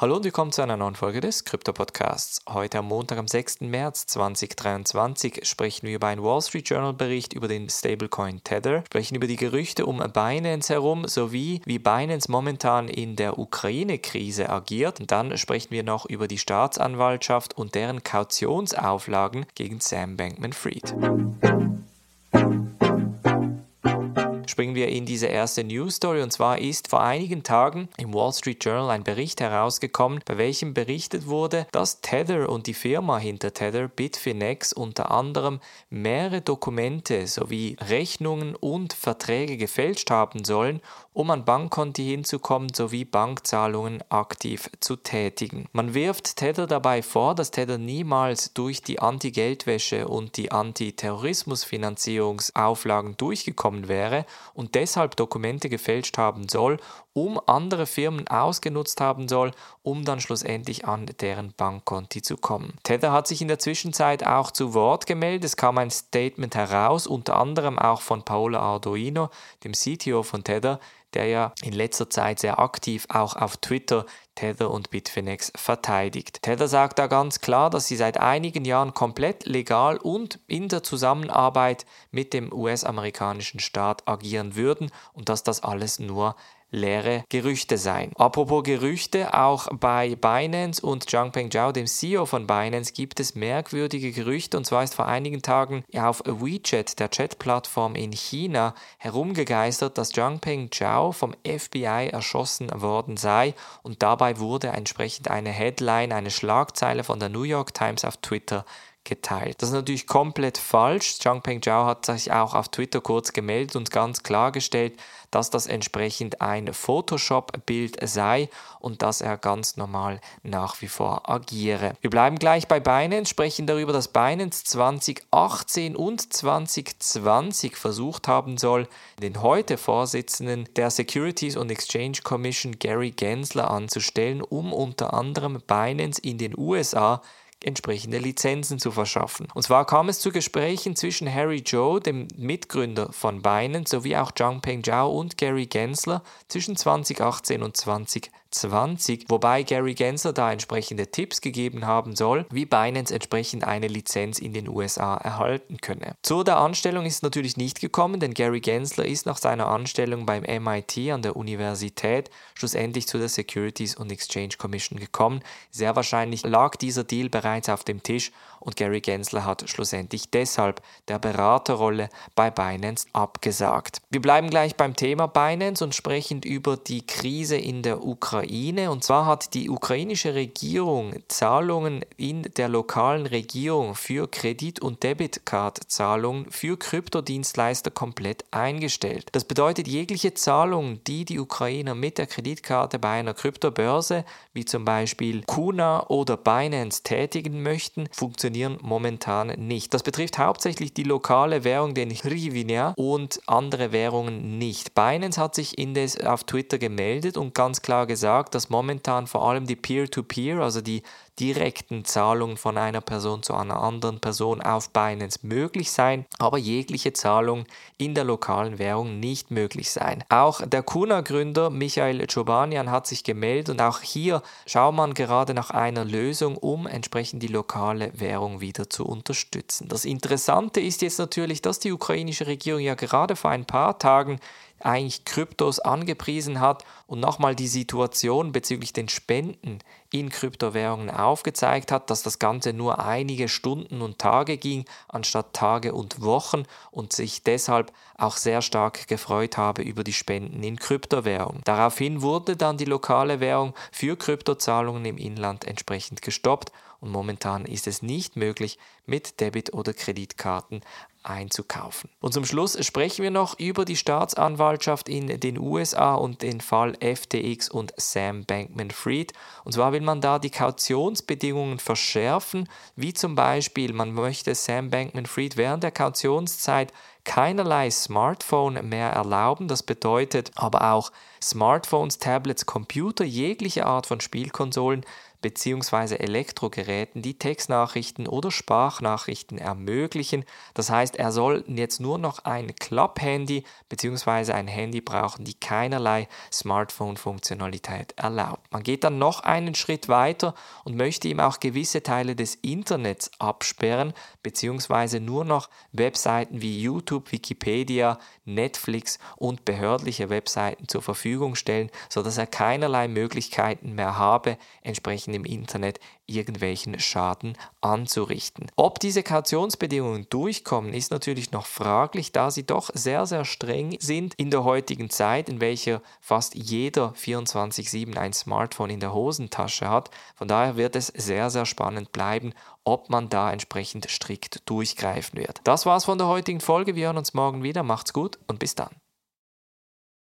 Hallo und willkommen zu einer neuen Folge des Krypto Podcasts. Heute am Montag, am 6. März 2023 sprechen wir über einen Wall Street Journal Bericht über den Stablecoin Tether, sprechen über die Gerüchte um Binance herum sowie wie Binance momentan in der Ukraine-Krise agiert. Und dann sprechen wir noch über die Staatsanwaltschaft und deren Kautionsauflagen gegen Sam Bankman-Fried springen wir in diese erste News Story und zwar ist vor einigen Tagen im Wall Street Journal ein Bericht herausgekommen, bei welchem berichtet wurde, dass Tether und die Firma hinter Tether, Bitfinex, unter anderem mehrere Dokumente sowie Rechnungen und Verträge gefälscht haben sollen, um an Bankkonti hinzukommen sowie Bankzahlungen aktiv zu tätigen. Man wirft Tether dabei vor, dass Tether niemals durch die Anti-Geldwäsche und die Anti-Terrorismusfinanzierungsauflagen durchgekommen wäre und deshalb Dokumente gefälscht haben soll, um andere Firmen ausgenutzt haben soll, um dann schlussendlich an deren Bankkonti zu kommen. Tether hat sich in der Zwischenzeit auch zu Wort gemeldet. Es kam ein Statement heraus, unter anderem auch von Paolo Arduino, dem CTO von Tether, der ja in letzter Zeit sehr aktiv auch auf Twitter Tether und Bitfinex verteidigt. Tether sagt da ganz klar, dass sie seit einigen Jahren komplett legal und in der Zusammenarbeit mit dem US-amerikanischen Staat agieren würden und dass das alles nur leere Gerüchte sein. Apropos Gerüchte, auch bei Binance und Zhangpeng Zhao, dem CEO von Binance, gibt es merkwürdige Gerüchte und zwar ist vor einigen Tagen auf WeChat, der Chat-Plattform in China, herumgegeistert, dass Zhangpeng Zhao vom FBI erschossen worden sei und dabei wurde entsprechend eine Headline, eine Schlagzeile von der New York Times auf Twitter geteilt. Das ist natürlich komplett falsch. Changpeng Zhao hat sich auch auf Twitter kurz gemeldet und ganz klargestellt, dass das entsprechend ein Photoshop-Bild sei und dass er ganz normal nach wie vor agiere. Wir bleiben gleich bei Binance, sprechen darüber, dass Binance 2018 und 2020 versucht haben soll, den heute Vorsitzenden der Securities and Exchange Commission Gary Gensler anzustellen, um unter anderem Binance in den USA entsprechende Lizenzen zu verschaffen. Und zwar kam es zu Gesprächen zwischen Harry Joe, dem Mitgründer von Binance, sowie auch Zhangpeng Zhao und Gary Gensler zwischen 2018 und 2020 20, wobei Gary Gensler da entsprechende Tipps gegeben haben soll, wie Binance entsprechend eine Lizenz in den USA erhalten könne. Zu der Anstellung ist natürlich nicht gekommen, denn Gary Gensler ist nach seiner Anstellung beim MIT an der Universität schlussendlich zu der Securities and Exchange Commission gekommen. Sehr wahrscheinlich lag dieser Deal bereits auf dem Tisch und Gary Gensler hat schlussendlich deshalb der Beraterrolle bei Binance abgesagt. Wir bleiben gleich beim Thema Binance und sprechen über die Krise in der Ukraine. Und zwar hat die ukrainische Regierung Zahlungen in der lokalen Regierung für Kredit- und Debitcard-Zahlungen für Kryptodienstleister komplett eingestellt. Das bedeutet, jegliche Zahlung, die die Ukrainer mit der Kreditkarte bei einer Kryptobörse, wie zum Beispiel Kuna oder Binance, tätigen möchten, funktionieren momentan nicht. Das betrifft hauptsächlich die lokale Währung, den Hryvnia und andere Währungen nicht. Binance hat sich indes auf Twitter gemeldet und ganz klar gesagt, dass momentan vor allem die Peer-to-Peer, -Peer, also die direkten Zahlungen von einer Person zu einer anderen Person auf Binance möglich sein, aber jegliche Zahlung in der lokalen Währung nicht möglich sein. Auch der Kuna-Gründer Michael Chobanian hat sich gemeldet und auch hier schaut man gerade nach einer Lösung, um entsprechend die lokale Währung wieder zu unterstützen. Das Interessante ist jetzt natürlich, dass die ukrainische Regierung ja gerade vor ein paar Tagen eigentlich Kryptos angepriesen hat und nochmal die Situation bezüglich den Spenden in Kryptowährungen aufgezeigt hat, dass das Ganze nur einige Stunden und Tage ging, anstatt Tage und Wochen und sich deshalb auch sehr stark gefreut habe über die Spenden in Kryptowährungen. Daraufhin wurde dann die lokale Währung für Kryptozahlungen im Inland entsprechend gestoppt und momentan ist es nicht möglich, mit Debit- oder Kreditkarten einzukaufen. Und zum Schluss sprechen wir noch über die Staatsanwaltschaft in den USA und den Fall FTX und Sam Bankman Fried. Und zwar will man da die Kautionsbedingungen verschärfen, wie zum Beispiel man möchte Sam Bankman Fried während der Kautionszeit keinerlei Smartphone mehr erlauben. Das bedeutet aber auch Smartphones, Tablets, Computer, jegliche Art von Spielkonsolen bzw. Elektrogeräten, die Textnachrichten oder Sprachnachrichten ermöglichen. Das heißt, er soll jetzt nur noch ein Klapphandy bzw. ein Handy brauchen, die keinerlei Smartphone-Funktionalität erlaubt. Man geht dann noch einen Schritt weiter und möchte ihm auch gewisse Teile des Internets absperren bzw. nur noch Webseiten wie YouTube, Wikipedia, Netflix und behördliche Webseiten zur Verfügung stellen, sodass er keinerlei Möglichkeiten mehr habe, entsprechend im Internet irgendwelchen Schaden anzurichten. Ob diese Kautionsbedingungen durchkommen, ist natürlich noch fraglich, da sie doch sehr, sehr streng sind in der heutigen Zeit, in welcher fast jeder 24-7 ein Smartphone in der Hosentasche hat. Von daher wird es sehr, sehr spannend bleiben, ob man da entsprechend strikt durchgreifen wird. Das war's von der heutigen Folge. Wir hören uns morgen wieder. Macht's gut und bis dann.